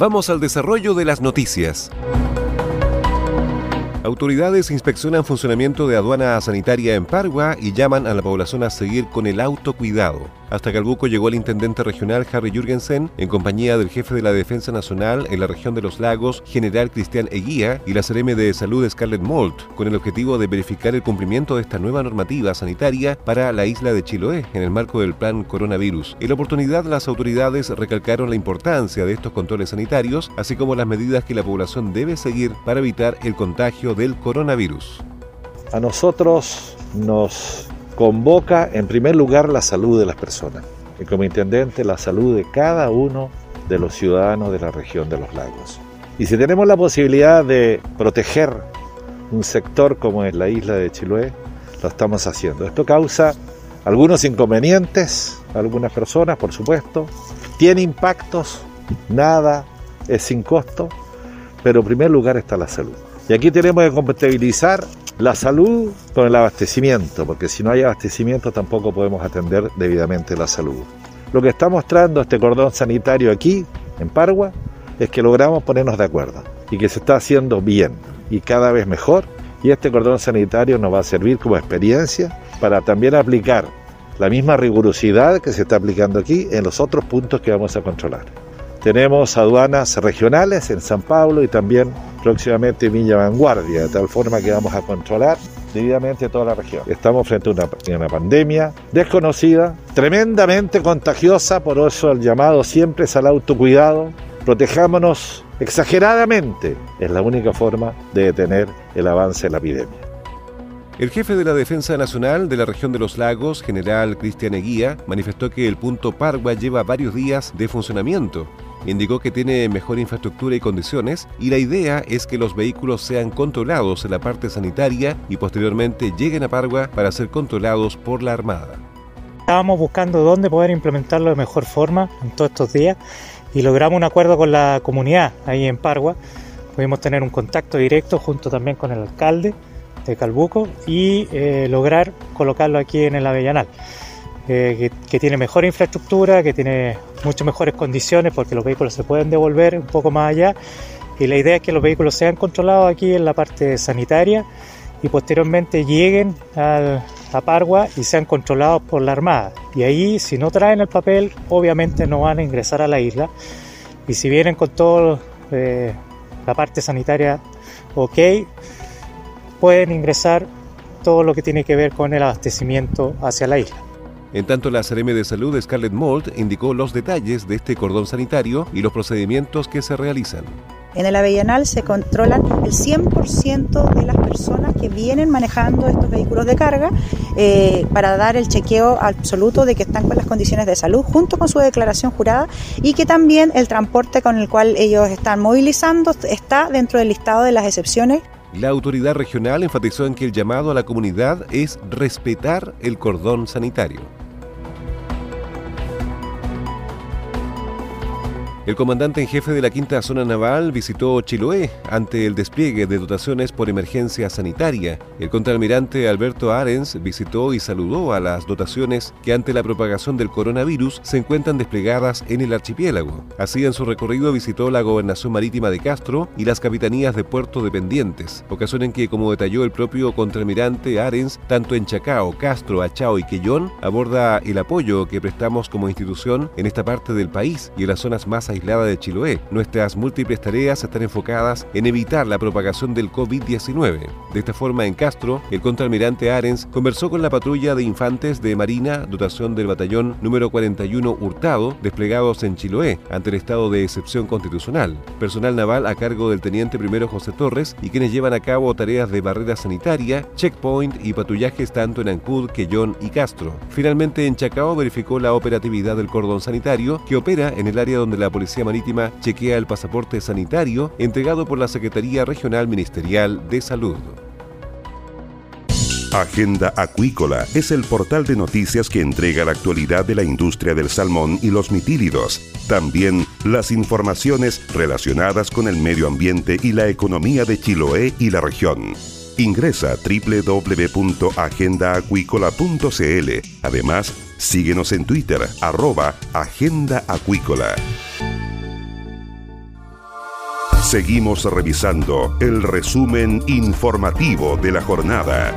Vamos al desarrollo de las noticias. Autoridades inspeccionan funcionamiento de aduana sanitaria en Pargua y llaman a la población a seguir con el autocuidado. Hasta Calbuco llegó el intendente regional Harry Jürgensen en compañía del jefe de la Defensa Nacional en la región de los lagos, general Cristian Eguía, y la CRM de Salud Scarlett Mold, con el objetivo de verificar el cumplimiento de esta nueva normativa sanitaria para la isla de Chiloé en el marco del plan coronavirus. En la oportunidad, las autoridades recalcaron la importancia de estos controles sanitarios, así como las medidas que la población debe seguir para evitar el contagio del coronavirus. A nosotros nos convoca en primer lugar la salud de las personas y como intendente la salud de cada uno de los ciudadanos de la región de los lagos. Y si tenemos la posibilidad de proteger un sector como es la isla de Chiloé, lo estamos haciendo. Esto causa algunos inconvenientes a algunas personas, por supuesto, tiene impactos, nada es sin costo, pero en primer lugar está la salud. Y aquí tenemos que compatibilizar la salud con el abastecimiento, porque si no hay abastecimiento tampoco podemos atender debidamente la salud. Lo que está mostrando este cordón sanitario aquí, en Pargua, es que logramos ponernos de acuerdo y que se está haciendo bien y cada vez mejor. Y este cordón sanitario nos va a servir como experiencia para también aplicar la misma rigurosidad que se está aplicando aquí en los otros puntos que vamos a controlar. Tenemos aduanas regionales en San Pablo y también próximamente en Villa Vanguardia, de tal forma que vamos a controlar debidamente toda la región. Estamos frente a una, una, pandemia desconocida, tremendamente contagiosa, por eso el llamado siempre es al autocuidado. Protejámonos exageradamente, es la única forma de detener el avance de la epidemia. El jefe de la Defensa Nacional de la región de los lagos, general Cristian Eguía, manifestó que el punto Pargua lleva varios días de funcionamiento. Indicó que tiene mejor infraestructura y condiciones y la idea es que los vehículos sean controlados en la parte sanitaria y posteriormente lleguen a Pargua para ser controlados por la Armada. Estábamos buscando dónde poder implementarlo de mejor forma en todos estos días y logramos un acuerdo con la comunidad ahí en Pargua. Pudimos tener un contacto directo junto también con el alcalde de Calbuco y eh, lograr colocarlo aquí en el Avellanal, eh, que, que, tiene mejor infraestructura, que tiene mucho mejores condiciones porque los vehículos se pueden devolver un poco más allá y la idea es que los vehículos sean controlados aquí en la parte sanitaria y posteriormente lleguen al, a Pargua y sean controlados por la Armada. Y ahí, si no traen el papel, obviamente no van a ingresar a la isla. Y si vienen con toda eh, la parte sanitaria ok, pueden ingresar todo lo que tiene que ver con el abastecimiento hacia la isla. En tanto, la CRM de Salud Scarlett Mold indicó los detalles de este cordón sanitario y los procedimientos que se realizan. En el Avellanal se controlan el 100% de las personas que vienen manejando estos vehículos de carga eh, para dar el chequeo absoluto de que están con las condiciones de salud junto con su declaración jurada y que también el transporte con el cual ellos están movilizando está dentro del listado de las excepciones la autoridad regional enfatizó en que el llamado a la comunidad es respetar el cordón sanitario. El comandante en jefe de la quinta zona naval visitó Chiloé ante el despliegue de dotaciones por emergencia sanitaria. El contraalmirante Alberto Arens visitó y saludó a las dotaciones que ante la propagación del coronavirus se encuentran desplegadas en el archipiélago. Así en su recorrido visitó la gobernación marítima de Castro y las capitanías de puerto dependientes, ocasión en que, como detalló el propio contraalmirante Arens, tanto en Chacao, Castro, Achao y Quellón aborda el apoyo que prestamos como institución en esta parte del país y en las zonas más aisladas aislada de Chiloé. Nuestras múltiples tareas están enfocadas en evitar la propagación del COVID-19. De esta forma, en Castro, el contraalmirante Arens conversó con la patrulla de infantes de Marina, dotación del batallón número 41 Hurtado, desplegados en Chiloé, ante el estado de excepción constitucional. Personal naval a cargo del teniente primero José Torres y quienes llevan a cabo tareas de barrera sanitaria, checkpoint y patrullajes tanto en Ancud, Quellón y Castro. Finalmente, en Chacao verificó la operatividad del cordón sanitario que opera en el área donde la Policía Marítima chequea el pasaporte sanitario entregado por la Secretaría Regional Ministerial de Salud. Agenda Acuícola es el portal de noticias que entrega la actualidad de la industria del salmón y los mitílidos. También las informaciones relacionadas con el medio ambiente y la economía de Chiloé y la región. Ingresa www.agendaacuícola.cl. Además, síguenos en Twitter, arroba Agenda Acuícola. Seguimos revisando el resumen informativo de la jornada.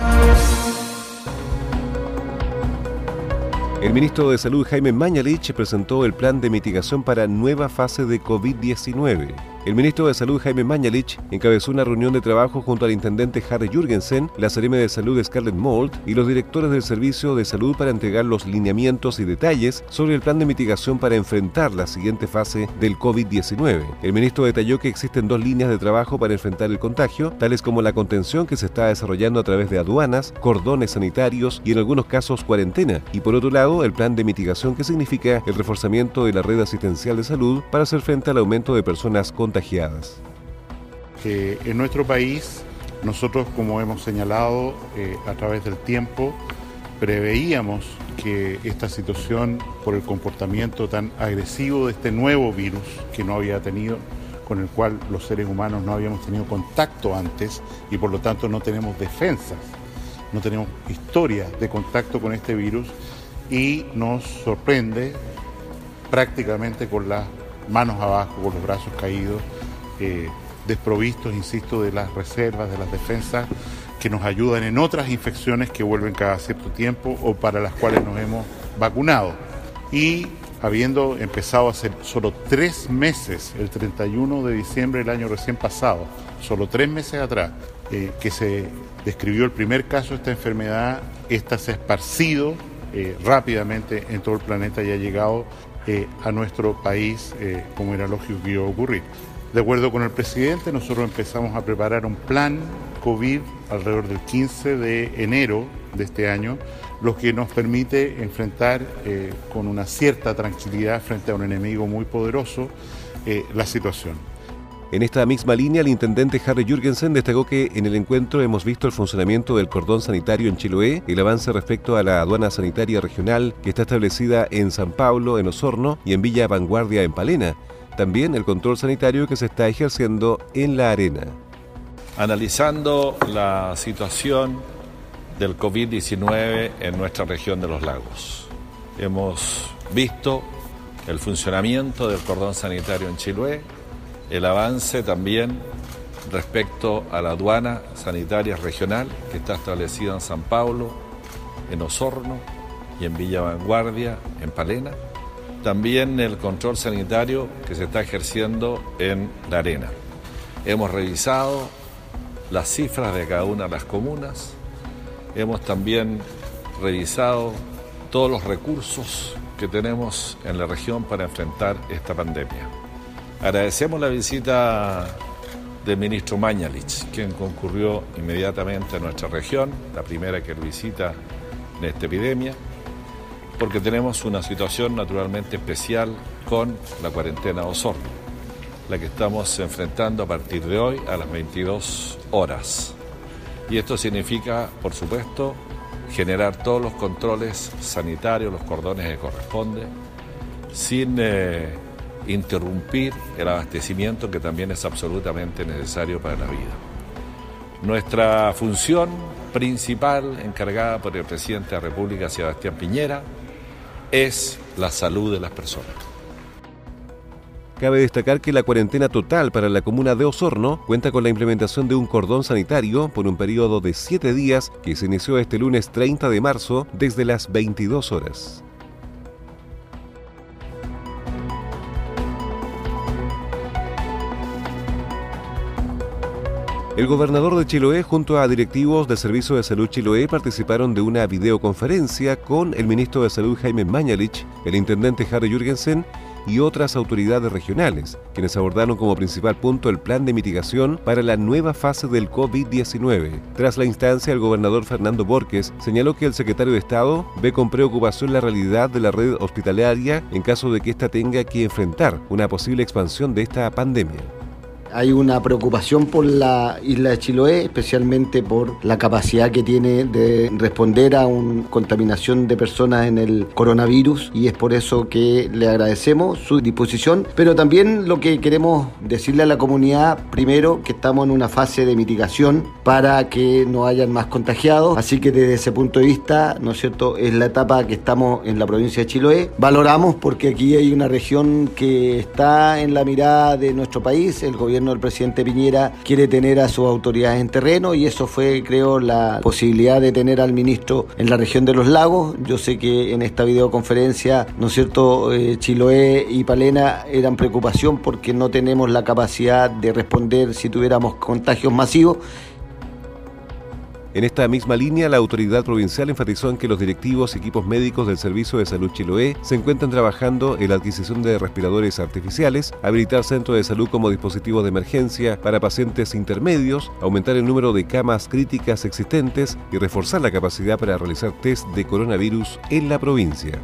El ministro de Salud Jaime Mañalich presentó el plan de mitigación para nueva fase de COVID-19. El ministro de Salud Jaime Mañalich encabezó una reunión de trabajo junto al intendente Harry Jürgensen, la Sereme de Salud Scarlett Mold y los directores del Servicio de Salud para entregar los lineamientos y detalles sobre el plan de mitigación para enfrentar la siguiente fase del COVID-19. El ministro detalló que existen dos líneas de trabajo para enfrentar el contagio, tales como la contención que se está desarrollando a través de aduanas, cordones sanitarios y en algunos casos cuarentena, y por otro lado el plan de mitigación que significa el reforzamiento de la red asistencial de salud para hacer frente al aumento de personas en nuestro país, nosotros, como hemos señalado eh, a través del tiempo, preveíamos que esta situación, por el comportamiento tan agresivo de este nuevo virus que no había tenido, con el cual los seres humanos no habíamos tenido contacto antes y por lo tanto no tenemos defensas, no tenemos historia de contacto con este virus y nos sorprende prácticamente con las manos abajo, con los brazos caídos, eh, desprovistos, insisto, de las reservas, de las defensas que nos ayudan en otras infecciones que vuelven cada cierto tiempo o para las cuales nos hemos vacunado. Y habiendo empezado hace solo tres meses, el 31 de diciembre del año recién pasado, solo tres meses atrás, eh, que se describió el primer caso de esta enfermedad, esta se ha esparcido eh, rápidamente en todo el planeta y ha llegado eh, a nuestro país eh, como era lógico que iba a ocurrir. De acuerdo con el presidente, nosotros empezamos a preparar un plan COVID alrededor del 15 de enero de este año, lo que nos permite enfrentar eh, con una cierta tranquilidad frente a un enemigo muy poderoso la situación. En esta misma línea, el intendente Harry Jürgensen destacó que en el encuentro hemos visto el funcionamiento del cordón sanitario en Chiloé, el avance respecto a la aduana sanitaria regional que está establecida en San Pablo, en Osorno y en Villa Vanguardia, en Palena. También el control sanitario que se está ejerciendo en la arena. Analizando la situación del COVID-19 en nuestra región de los lagos, hemos visto el funcionamiento del cordón sanitario en Chiloé, el avance también respecto a la aduana sanitaria regional que está establecida en San Pablo, en Osorno y en Villa Vanguardia, en Palena. También el control sanitario que se está ejerciendo en La Arena. Hemos revisado las cifras de cada una de las comunas. Hemos también revisado todos los recursos que tenemos en la región para enfrentar esta pandemia. Agradecemos la visita del ministro Mañalich, quien concurrió inmediatamente a nuestra región, la primera que visita en esta epidemia, porque tenemos una situación naturalmente especial con la cuarentena Osorno, la que estamos enfrentando a partir de hoy a las 22 horas. Y esto significa, por supuesto, generar todos los controles sanitarios, los cordones que corresponde, sin eh, interrumpir el abastecimiento que también es absolutamente necesario para la vida. Nuestra función principal, encargada por el presidente de la República, Sebastián Piñera, es la salud de las personas. Cabe destacar que la cuarentena total para la comuna de Osorno cuenta con la implementación de un cordón sanitario por un periodo de siete días que se inició este lunes 30 de marzo desde las 22 horas. El gobernador de Chiloé junto a directivos del Servicio de Salud Chiloé participaron de una videoconferencia con el ministro de Salud Jaime Mañalich, el intendente Harry Jürgensen y otras autoridades regionales, quienes abordaron como principal punto el plan de mitigación para la nueva fase del COVID-19. Tras la instancia, el gobernador Fernando Borges señaló que el secretario de Estado ve con preocupación la realidad de la red hospitalaria en caso de que ésta tenga que enfrentar una posible expansión de esta pandemia. Hay una preocupación por la isla de Chiloé, especialmente por la capacidad que tiene de responder a una contaminación de personas en el coronavirus y es por eso que le agradecemos su disposición, pero también lo que queremos decirle a la comunidad, primero que estamos en una fase de mitigación para que no hayan más contagiados, así que desde ese punto de vista, ¿no es cierto?, es la etapa que estamos en la provincia de Chiloé. Valoramos porque aquí hay una región que está en la mirada de nuestro país, el gobierno el presidente Piñera quiere tener a sus autoridades en terreno y eso fue, creo, la posibilidad de tener al ministro en la región de los lagos. Yo sé que en esta videoconferencia, ¿no es cierto?, eh, Chiloé y Palena eran preocupación porque no tenemos la capacidad de responder si tuviéramos contagios masivos en esta misma línea, la autoridad provincial enfatizó en que los directivos y equipos médicos del Servicio de Salud Chiloé se encuentran trabajando en la adquisición de respiradores artificiales, habilitar centros de salud como dispositivos de emergencia para pacientes intermedios, aumentar el número de camas críticas existentes y reforzar la capacidad para realizar test de coronavirus en la provincia.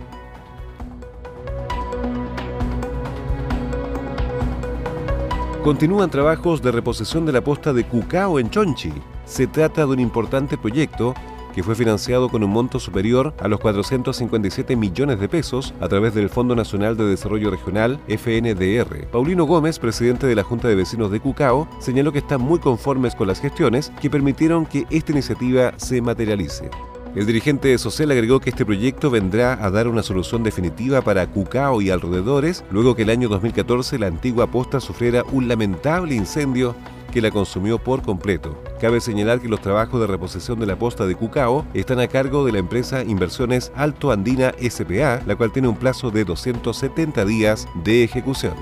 Continúan trabajos de reposición de la posta de Cucao en Chonchi. Se trata de un importante proyecto que fue financiado con un monto superior a los 457 millones de pesos a través del Fondo Nacional de Desarrollo Regional, FNDR. Paulino Gómez, presidente de la Junta de Vecinos de Cucao, señaló que están muy conformes con las gestiones que permitieron que esta iniciativa se materialice. El dirigente social agregó que este proyecto vendrá a dar una solución definitiva para Cucao y alrededores, luego que el año 2014 la antigua posta sufriera un lamentable incendio que la consumió por completo. Cabe señalar que los trabajos de reposición de la posta de Cucao están a cargo de la empresa Inversiones Alto Andina SPA, la cual tiene un plazo de 270 días de ejecución.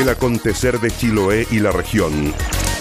El acontecer de Chiloé y la región